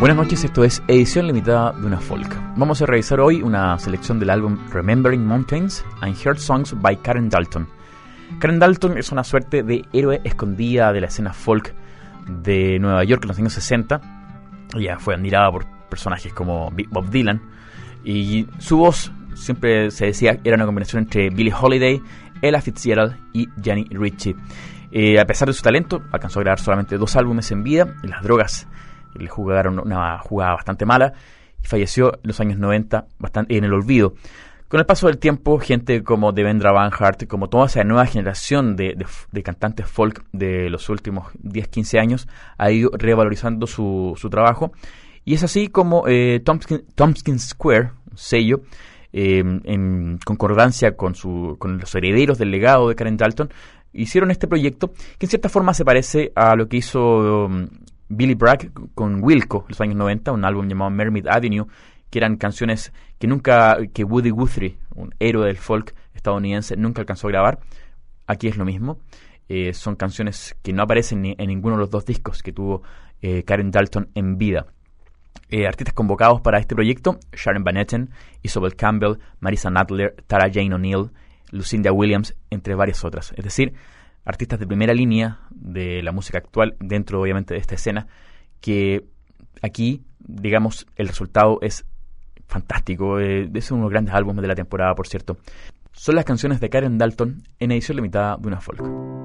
Buenas noches, esto es edición limitada de una folk. Vamos a revisar hoy una selección del álbum Remembering Mountains and Heard Songs by Karen Dalton. Karen Dalton es una suerte de héroe escondida de la escena folk de Nueva York en los años 60. Ella fue admirada por personajes como Bob Dylan y su voz siempre se decía era una combinación entre Billie Holiday, Ella Fitzgerald y Jenny Ritchie. Eh, a pesar de su talento, alcanzó a grabar solamente dos álbumes en vida y las drogas le jugaron una jugada bastante mala y falleció en los años 90 bastante, en el olvido. Con el paso del tiempo, gente como Devendra Van Hart, como toda esa nueva generación de, cantantes folk de los últimos 10-15 años, ha ido revalorizando su, trabajo. Y es así como eh, Tompkins, Square, un sello, eh, en concordancia con, su, con los herederos del legado de Karen Dalton, hicieron este proyecto que en cierta forma se parece a lo que hizo um, Billy Bragg con Wilco en los años 90, un álbum llamado Mermaid Avenue, que eran canciones que nunca, que Woody Guthrie, un héroe del folk estadounidense, nunca alcanzó a grabar. Aquí es lo mismo. Eh, son canciones que no aparecen en ninguno de los dos discos que tuvo eh, Karen Dalton en vida. Eh, artistas convocados para este proyecto, Sharon Van Etten, Isabel Campbell, Marisa Nadler, Tara Jane O'Neill, Lucinda Williams, entre varias otras. Es decir, artistas de primera línea de la música actual dentro obviamente de esta escena que aquí digamos el resultado es fantástico eh, es uno de los grandes álbumes de la temporada por cierto. Son las canciones de Karen Dalton en edición limitada de una folk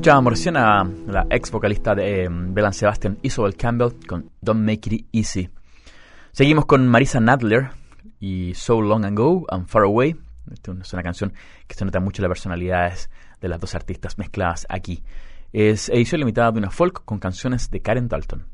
Escuchábamos recién a la ex vocalista de eh, Belan Sebastian, Isobel Campbell, con Don't Make It Easy. Seguimos con Marisa Nadler y So Long Ago and Far Away. Esta es una canción que se nota mucho las personalidades de las dos artistas mezcladas aquí. Es edición limitada de una folk con canciones de Karen Dalton.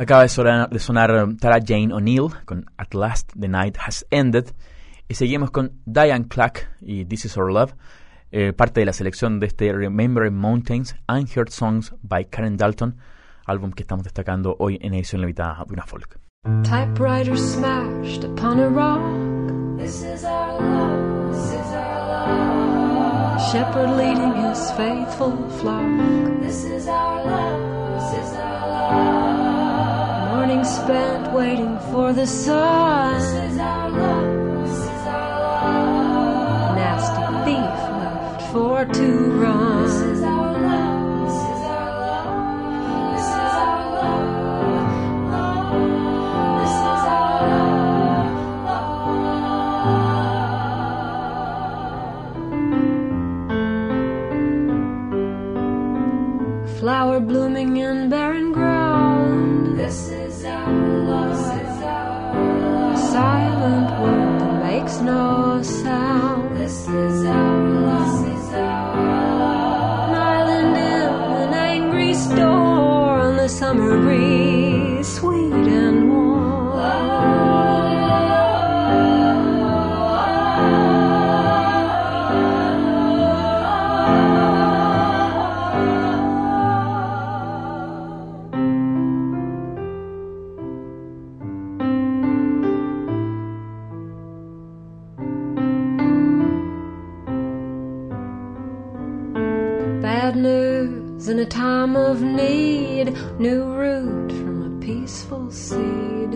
Acaba de sonar, de sonar um, Tara Jane O'Neill con At Last the Night Has Ended. Y seguimos con Diane Clark y This Is Our Love, eh, parte de la selección de este Remembering Mountains, Unheard Songs by Karen Dalton, álbum que estamos destacando hoy en edición limitada de una folk. Typewriter smashed upon a rock. This is our love. This is our love. Shepherd leading his faithful flock. This is our love. This is our love. Morning spent waiting for the sun. This is our love. This is our love. Nasty thief left for to run. In a time of need, new root from a peaceful seed,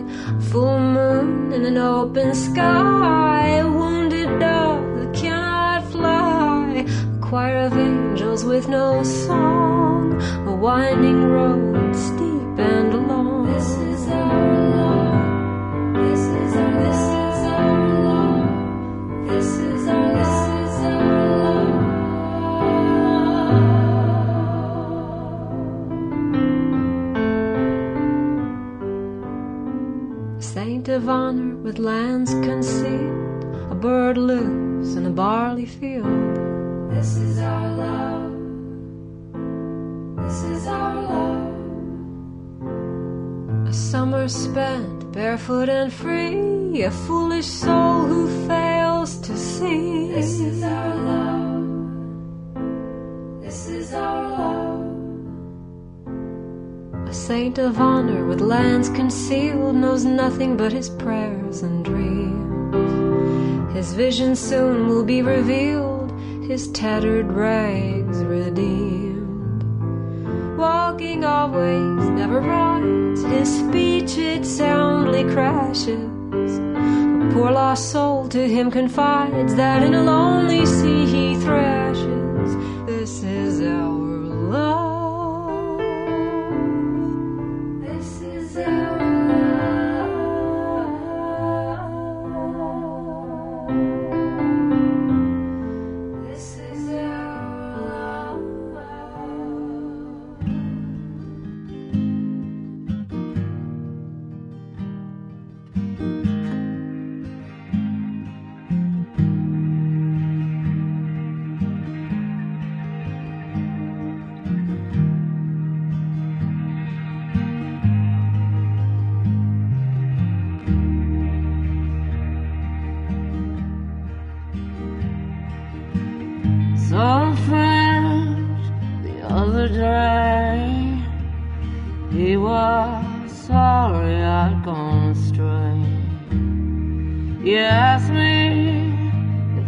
full moon in an open sky, a wounded dove that cannot fly, a choir of angels with no song, a winding road of honor with lands concealed, a bird loose in a barley field. This is our love. This is our love. A summer spent barefoot and free, a foolish soul who fails to see. This is our love. This is our love. Saint of honor with lands concealed knows nothing but his prayers and dreams. His vision soon will be revealed, his tattered rags redeemed. Walking always, never rides, his speech it soundly crashes. A poor lost soul to him confides that in a lonely sea he thrashes.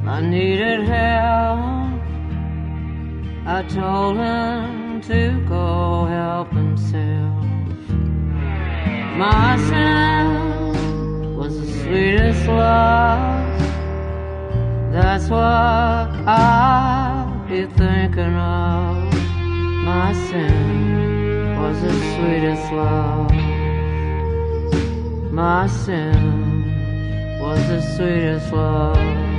I needed help. I told him to go help himself. My sin was the sweetest love. That's what I'll be thinking of. My sin was the sweetest love. My sin was the sweetest love.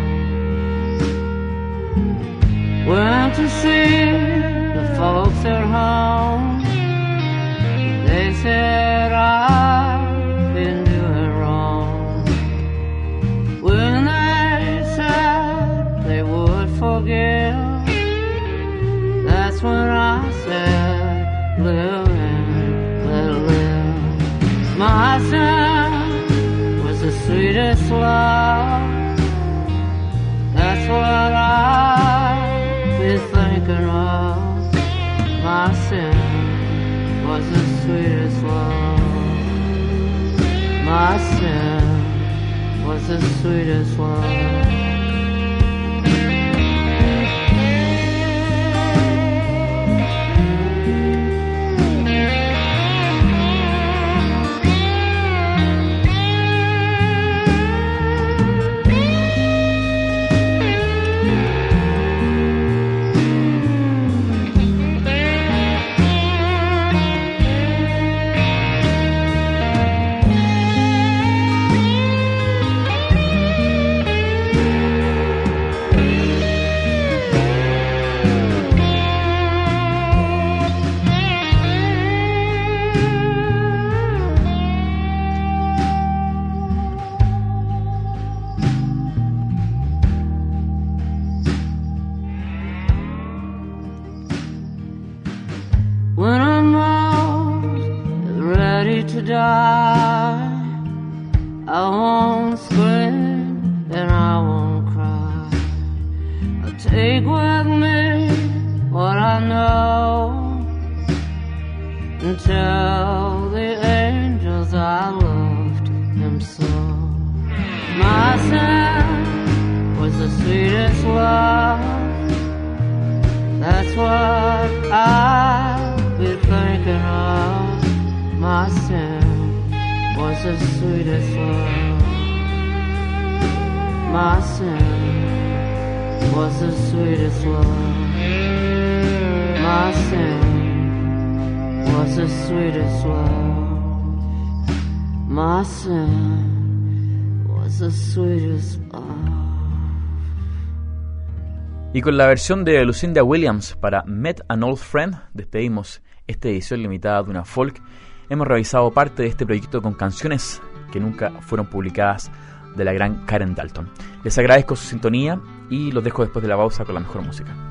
Went to see the folks at home. They said I've been doing wrong. When they said they would forgive, that's when I said, live and let live. My son was the sweetest love. Sweetest. My sin was the sweetest love. What I've been thinking of. My sin was the sweetest love. My sin was the sweetest love. My sin was the sweetest love. My sin was the sweetest Y con la versión de Lucinda Williams para Met an Old Friend, despedimos esta edición limitada de una folk. Hemos revisado parte de este proyecto con canciones que nunca fueron publicadas de la gran Karen Dalton. Les agradezco su sintonía y los dejo después de la pausa con la mejor música.